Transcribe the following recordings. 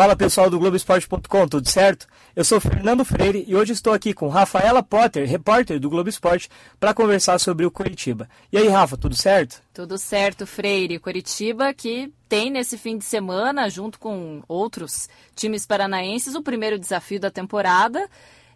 Fala pessoal do Globoesporte.com, tudo certo? Eu sou Fernando Freire e hoje estou aqui com Rafaela Potter, repórter do Globo Esporte, para conversar sobre o Curitiba. E aí, Rafa, tudo certo? Tudo certo, Freire. Curitiba que tem nesse fim de semana, junto com outros times paranaenses, o primeiro desafio da temporada.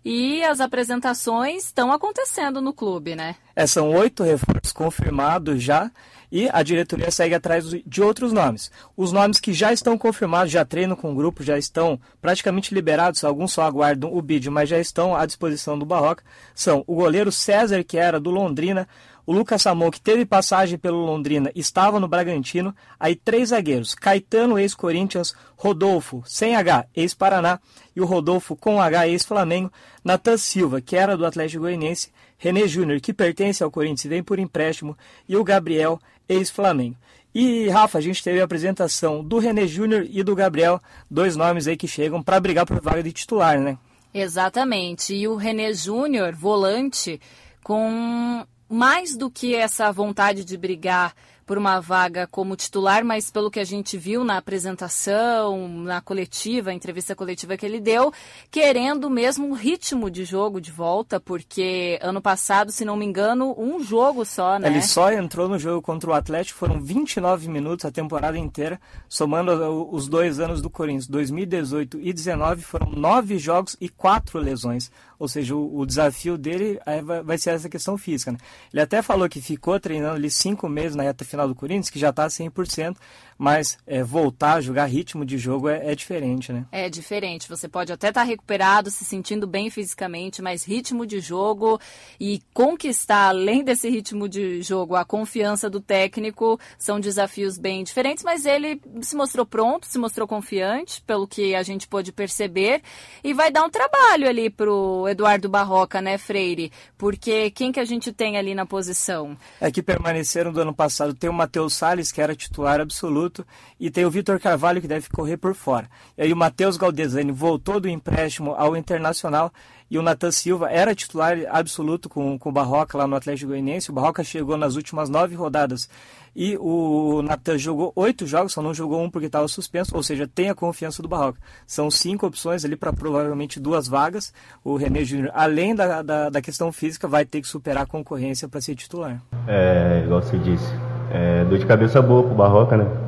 E as apresentações estão acontecendo no clube, né? É, são oito reforços confirmados já e a diretoria segue atrás de outros nomes. Os nomes que já estão confirmados, já treinam com o grupo, já estão praticamente liberados, alguns só aguardam o bid, mas já estão à disposição do Barroca, são o goleiro César, que era do Londrina, o Lucas Samon, que teve passagem pelo Londrina, estava no Bragantino. Aí três zagueiros: Caetano, ex-Corinthians, Rodolfo, sem H, ex-Paraná, e o Rodolfo com H, ex-Flamengo. Natan Silva, que era do Atlético Goianiense. René Júnior, que pertence ao Corinthians e vem por empréstimo. E o Gabriel, ex-Flamengo. E, Rafa, a gente teve a apresentação do René Júnior e do Gabriel, dois nomes aí que chegam para brigar por vaga de titular, né? Exatamente. E o René Júnior, volante, com mais do que essa vontade de brigar por uma vaga como titular, mas pelo que a gente viu na apresentação, na coletiva, entrevista coletiva que ele deu, querendo mesmo um ritmo de jogo de volta, porque ano passado, se não me engano, um jogo só, né? Ele só entrou no jogo contra o Atlético, foram 29 minutos a temporada inteira, somando os dois anos do Corinthians, 2018 e 19, foram nove jogos e quatro lesões. Ou seja, o, o desafio dele vai ser essa questão física. Né? Ele até falou que ficou treinando ali cinco meses na reta final do Corinthians, que já está 100%, mas é, voltar a jogar ritmo de jogo é, é, diferente, né? É diferente. Você pode até estar tá recuperado, se sentindo bem fisicamente, mas ritmo de jogo e conquistar, além desse ritmo de jogo, a confiança do técnico são desafios bem diferentes, mas ele se mostrou pronto, se mostrou confiante, pelo que a gente pôde perceber, e vai dar um trabalho ali pro Eduardo Barroca, né, Freire? Porque quem que a gente tem ali na posição? É que permaneceram do ano passado, tem o Matheus Salles, que era titular absoluto, absoluto, e tem o Vitor Carvalho que deve correr por fora. E aí o Matheus Galdesani voltou do empréstimo ao Internacional e o Natan Silva era titular absoluto com, com o Barroca lá no Atlético Goianiense. O Barroca chegou nas últimas nove rodadas e o Natan jogou oito jogos, só não jogou um porque estava suspenso, ou seja, tem a confiança do Barroca. São cinco opções ali para provavelmente duas vagas. O René Júnior, além da, da, da, questão física, vai ter que superar a concorrência para ser titular. É, igual você disse, é, dor de cabeça boa pro Barroca, né?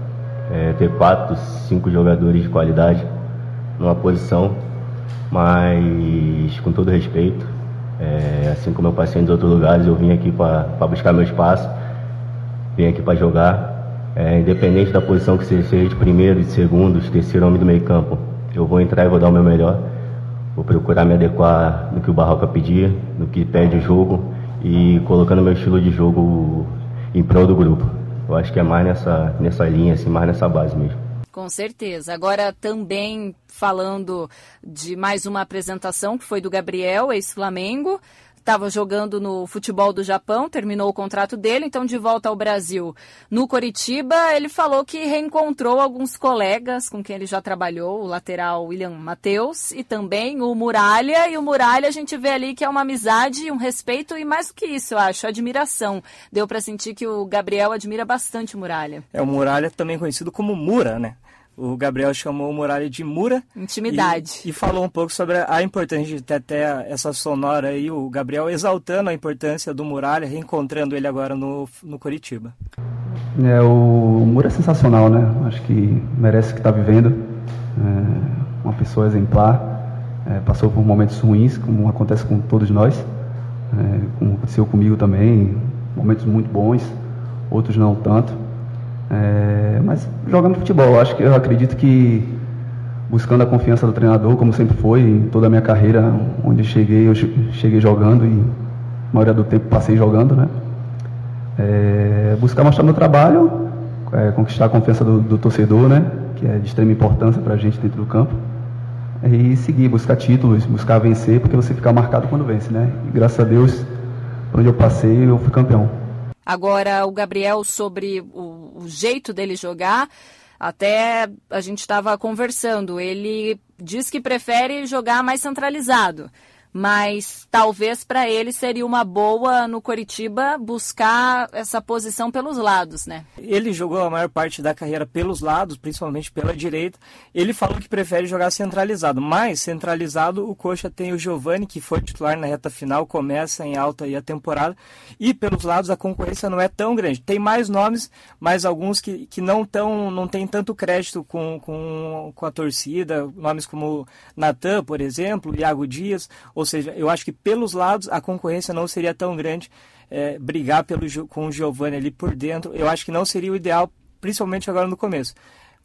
É, ter quatro, cinco jogadores de qualidade numa posição, mas com todo respeito, é, assim como eu passei em outros lugares, eu vim aqui para buscar meu espaço, vim aqui para jogar, é, independente da posição que seja de primeiro, de segundo, de terceiro homem do meio campo, eu vou entrar e vou dar o meu melhor, vou procurar me adequar no que o Barroca pedir, no que pede o jogo e colocando meu estilo de jogo em prol do grupo. Eu acho que é mais nessa, nessa linha, assim, mais nessa base mesmo. Com certeza. Agora, também falando de mais uma apresentação que foi do Gabriel, ex-Flamengo estava jogando no futebol do Japão, terminou o contrato dele, então de volta ao Brasil. No Coritiba, ele falou que reencontrou alguns colegas com quem ele já trabalhou, o lateral William Matheus e também o Muralha. E o Muralha a gente vê ali que é uma amizade, um respeito e mais do que isso, eu acho, admiração. Deu para sentir que o Gabriel admira bastante o Muralha. É, o Muralha também conhecido como Mura, né? O Gabriel chamou o Muralha de Mura. Intimidade. E, e, falou um pouco sobre a importância de ter até essa sonora aí, o Gabriel exaltando a importância do Muralha, reencontrando ele agora no, no Curitiba. É, o Mura é sensacional, né? Acho que merece o que está vivendo. É uma pessoa exemplar. É, passou por momentos ruins, como acontece com todos nós. É, como aconteceu comigo também. Momentos muito bons, outros não tanto. É, mas jogando futebol, acho que eu acredito que buscando a confiança do treinador, como sempre foi, em toda a minha carreira, onde cheguei, eu cheguei jogando e a maioria do tempo passei jogando, né? É, buscar mostrar meu trabalho, é, conquistar a confiança do, do, torcedor, né? Que é de extrema importância para a gente dentro do campo. E seguir, buscar títulos, buscar vencer, porque você fica marcado quando vence, né? E graças a Deus, por onde eu passei, eu fui campeão. Agora, o Gabriel, sobre o, o jeito dele jogar, até a gente estava conversando. Ele diz que prefere jogar mais centralizado. Mas talvez para ele seria uma boa no Coritiba buscar essa posição pelos lados, né? Ele jogou a maior parte da carreira pelos lados, principalmente pela direita. Ele falou que prefere jogar centralizado, mas centralizado o Coxa tem o Giovani, que foi titular na reta final, começa em alta aí a temporada, e pelos lados a concorrência não é tão grande. Tem mais nomes, mas alguns que, que não tão, não tem tanto crédito com, com, com a torcida, nomes como Natan, por exemplo, Iago Dias, ou seja, eu acho que pelos lados a concorrência não seria tão grande. É, brigar pelo, com o Giovanni ali por dentro, eu acho que não seria o ideal, principalmente agora no começo.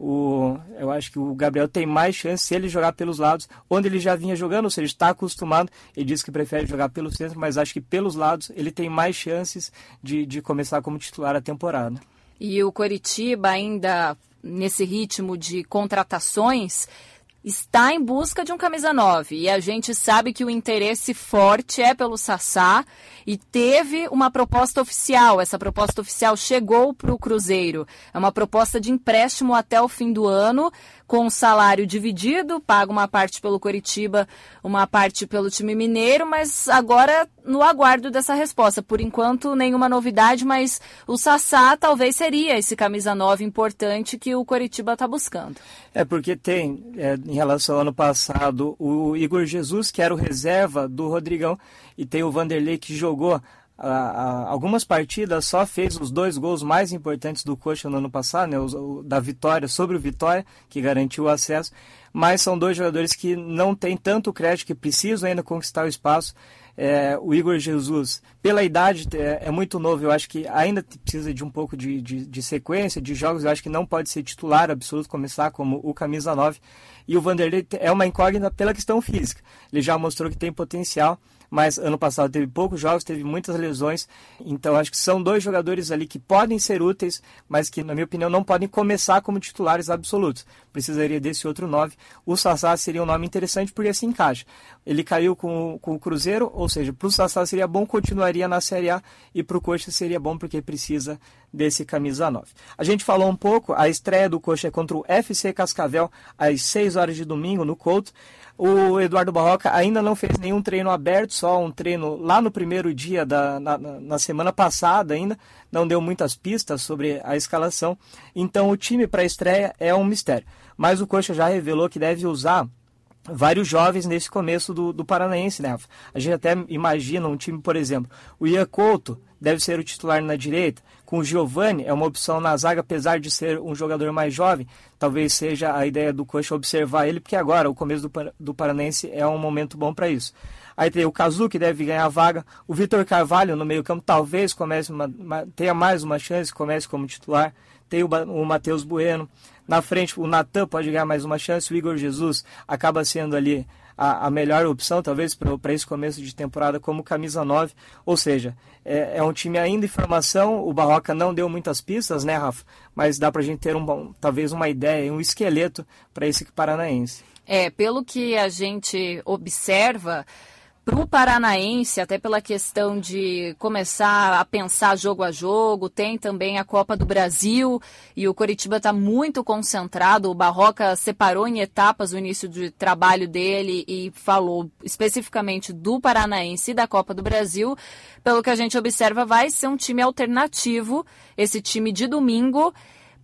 O, eu acho que o Gabriel tem mais chance se ele jogar pelos lados, onde ele já vinha jogando, ou seja, está acostumado. Ele diz que prefere jogar pelo centro, mas acho que pelos lados ele tem mais chances de, de começar como titular a temporada. E o Coritiba ainda nesse ritmo de contratações está em busca de um camisa 9 e a gente sabe que o interesse forte é pelo Sassá e teve uma proposta oficial. Essa proposta oficial chegou para o Cruzeiro. É uma proposta de empréstimo até o fim do ano, com salário dividido, paga uma parte pelo Coritiba, uma parte pelo time mineiro, mas agora no aguardo dessa resposta. Por enquanto, nenhuma novidade, mas o Sassá talvez seria esse camisa 9 importante que o Coritiba está buscando. É porque tem, é, em relação ao ano passado, o Igor Jesus, que era o reserva do Rodrigão, e tem o Vanderlei que jogou algumas partidas só fez os dois gols mais importantes do Coxa no ano passado, né, o, o, da vitória sobre o Vitória, que garantiu o acesso, mas são dois jogadores que não têm tanto crédito, que precisam ainda conquistar o espaço. É, o Igor Jesus, pela idade, é, é, muito novo, eu acho que ainda precisa de um pouco de, de, de, sequência, de jogos, eu acho que não pode ser titular absoluto, começar como o camisa 9. E o Vanderlei é uma incógnita pela questão física. Ele já mostrou que tem potencial, mas ano passado teve poucos jogos, teve muitas lesões. Então acho que são dois jogadores ali que podem ser úteis, mas que, na minha opinião, não podem começar como titulares absolutos. Precisaria desse outro nove. O Sassá seria um nome interessante porque se encaixa. Ele caiu com, com o Cruzeiro, ou seja, para o Sassá seria bom, continuaria na Série A, e para o Coxa seria bom porque precisa desse camisa 9. A gente falou um pouco, a estreia do Coxa é contra o FC Cascavel às 6 horas de domingo no Couto. O Eduardo Barroca ainda não fez nenhum treino aberto, só um treino lá no primeiro dia, da, na, na semana passada ainda, não deu muitas pistas sobre a escalação. Então o time para a estreia é um mistério. Mas o Coxa já revelou que deve usar vários jovens nesse começo do, do Paranaense, né? A gente até imagina um time, por exemplo, o Ian Couto deve ser o titular na direita, com o Giovani é uma opção na zaga, apesar de ser um jogador mais jovem, talvez seja a ideia do coach observar ele, porque agora o começo do, do Paranense é um momento bom para isso. Aí tem o Cazu, que deve ganhar a vaga. O Vitor Carvalho no meio-campo talvez comece uma, uma, tenha mais uma chance, comece como titular. Tem o, o Matheus Bueno. Na frente, o Natan pode ganhar mais uma chance. O Igor Jesus acaba sendo ali a, a melhor opção, talvez, para esse começo de temporada como camisa 9. Ou seja, é, é, um time ainda em formação. O Barroca não deu muitas pistas, né, Rafa? Mas dá para a gente ter um, talvez uma ideia, um esqueleto para esse paranaense. É, pelo que a gente observa, para o Paranaense, até pela questão de começar a pensar jogo a jogo, tem também a Copa do Brasil e o Coritiba está muito concentrado. O Barroca separou em etapas o início de trabalho dele e falou especificamente do Paranaense e da Copa do Brasil. Pelo que a gente observa, vai ser um time alternativo, esse time de domingo,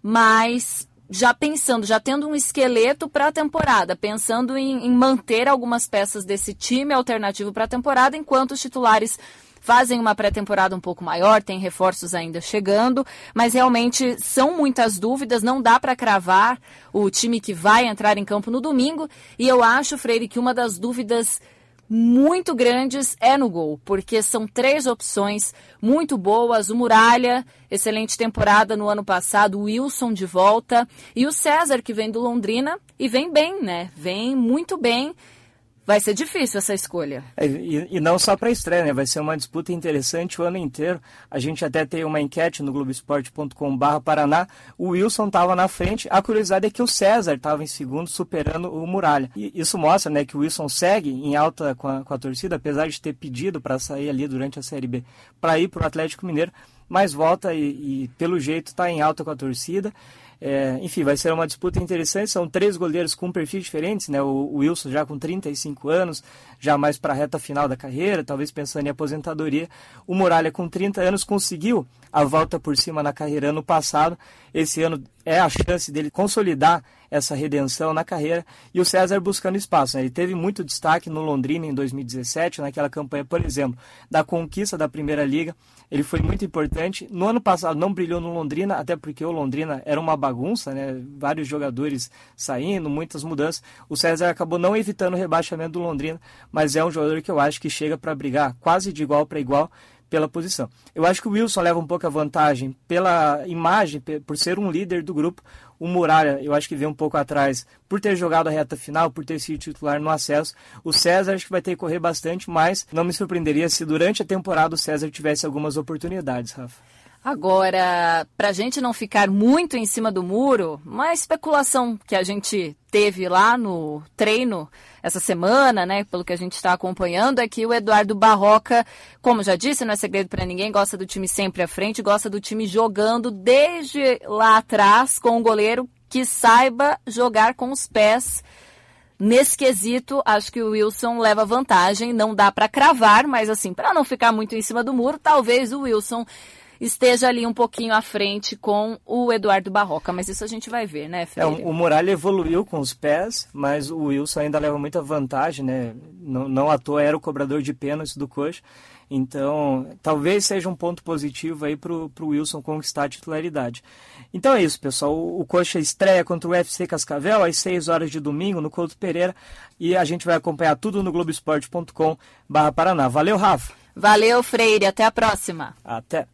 mas já pensando, já tendo um esqueleto para a temporada, pensando em, em, manter algumas peças desse time alternativo para a temporada, enquanto os titulares fazem uma pré-temporada um pouco maior, tem reforços ainda chegando, mas realmente são muitas dúvidas, não dá para cravar o time que vai entrar em campo no domingo, e eu acho, Freire, que uma das dúvidas muito grandes é no gol, porque são três opções muito boas. O Muralha, excelente temporada no ano passado, o Wilson de volta e o César, que vem do Londrina e vem bem, né? Vem muito bem Vai ser difícil essa escolha. É, e, e, não só para a estreia, né? Vai ser uma disputa interessante o ano inteiro. A gente até tem uma enquete no globesport.com.br Paraná. O Wilson estava na frente. A curiosidade é que o César estava em segundo, superando o Muralha. E isso mostra né, que o Wilson segue em alta com a, com a torcida, apesar de ter pedido para sair ali durante a Série B para ir para o Atlético Mineiro mas volta e, e pelo jeito está em alta com a torcida. É, enfim, vai ser uma disputa interessante. São três goleiros com perfis diferentes, né? O, o Wilson já com 35 anos, já mais para a reta final da carreira, talvez pensando em aposentadoria. O Muralha com 30 anos conseguiu a volta por cima na carreira ano passado. Esse ano é a chance dele consolidar essa redenção na carreira e o César buscando espaço. Né? Ele teve muito destaque no Londrina em 2017, naquela campanha, por exemplo, da conquista da Primeira Liga. Ele foi muito importante. No ano passado não brilhou no Londrina, até porque o Londrina era uma bagunça, né? vários jogadores saindo, muitas mudanças. O César acabou não evitando o rebaixamento do Londrina, mas é um jogador que eu acho que chega para brigar quase de igual para igual pela posição. Eu acho que o Wilson leva um pouco a vantagem pela imagem, por ser um líder do grupo. O Muralha, eu acho que vem um pouco atrás por ter jogado a reta final, por ter sido titular no acesso. O César acho que vai ter que correr bastante, mas não me surpreenderia se durante a temporada o César tivesse algumas oportunidades, Rafa. Agora, para a gente não ficar muito em cima do muro, uma especulação que a gente teve lá no treino essa semana, né, pelo que a gente está acompanhando, é que o Eduardo Barroca, como já disse, não é segredo para ninguém, gosta do time sempre à frente, gosta do time jogando desde lá atrás com um goleiro que saiba jogar com os pés. Nesse quesito, acho que o Wilson leva vantagem, não dá para cravar, mas assim, para não ficar muito em cima do muro, talvez o Wilson esteja ali um pouquinho à frente com o Eduardo Barroca, mas isso a gente vai ver, né, É, o Muralha evoluiu com os pés, mas o Wilson ainda leva muita vantagem, né? Não, não à toa era o cobrador de pênaltis do coxa. Então, talvez seja um ponto positivo aí para o Wilson conquistar a titularidade. Então é isso, pessoal. O, o Coxa estreia contra o UFC Cascavel às 6 horas de domingo no Couto Pereira e a gente vai acompanhar tudo no globesport.com/paraná. Valeu, Rafa. Valeu, Freire. Até a próxima. Até.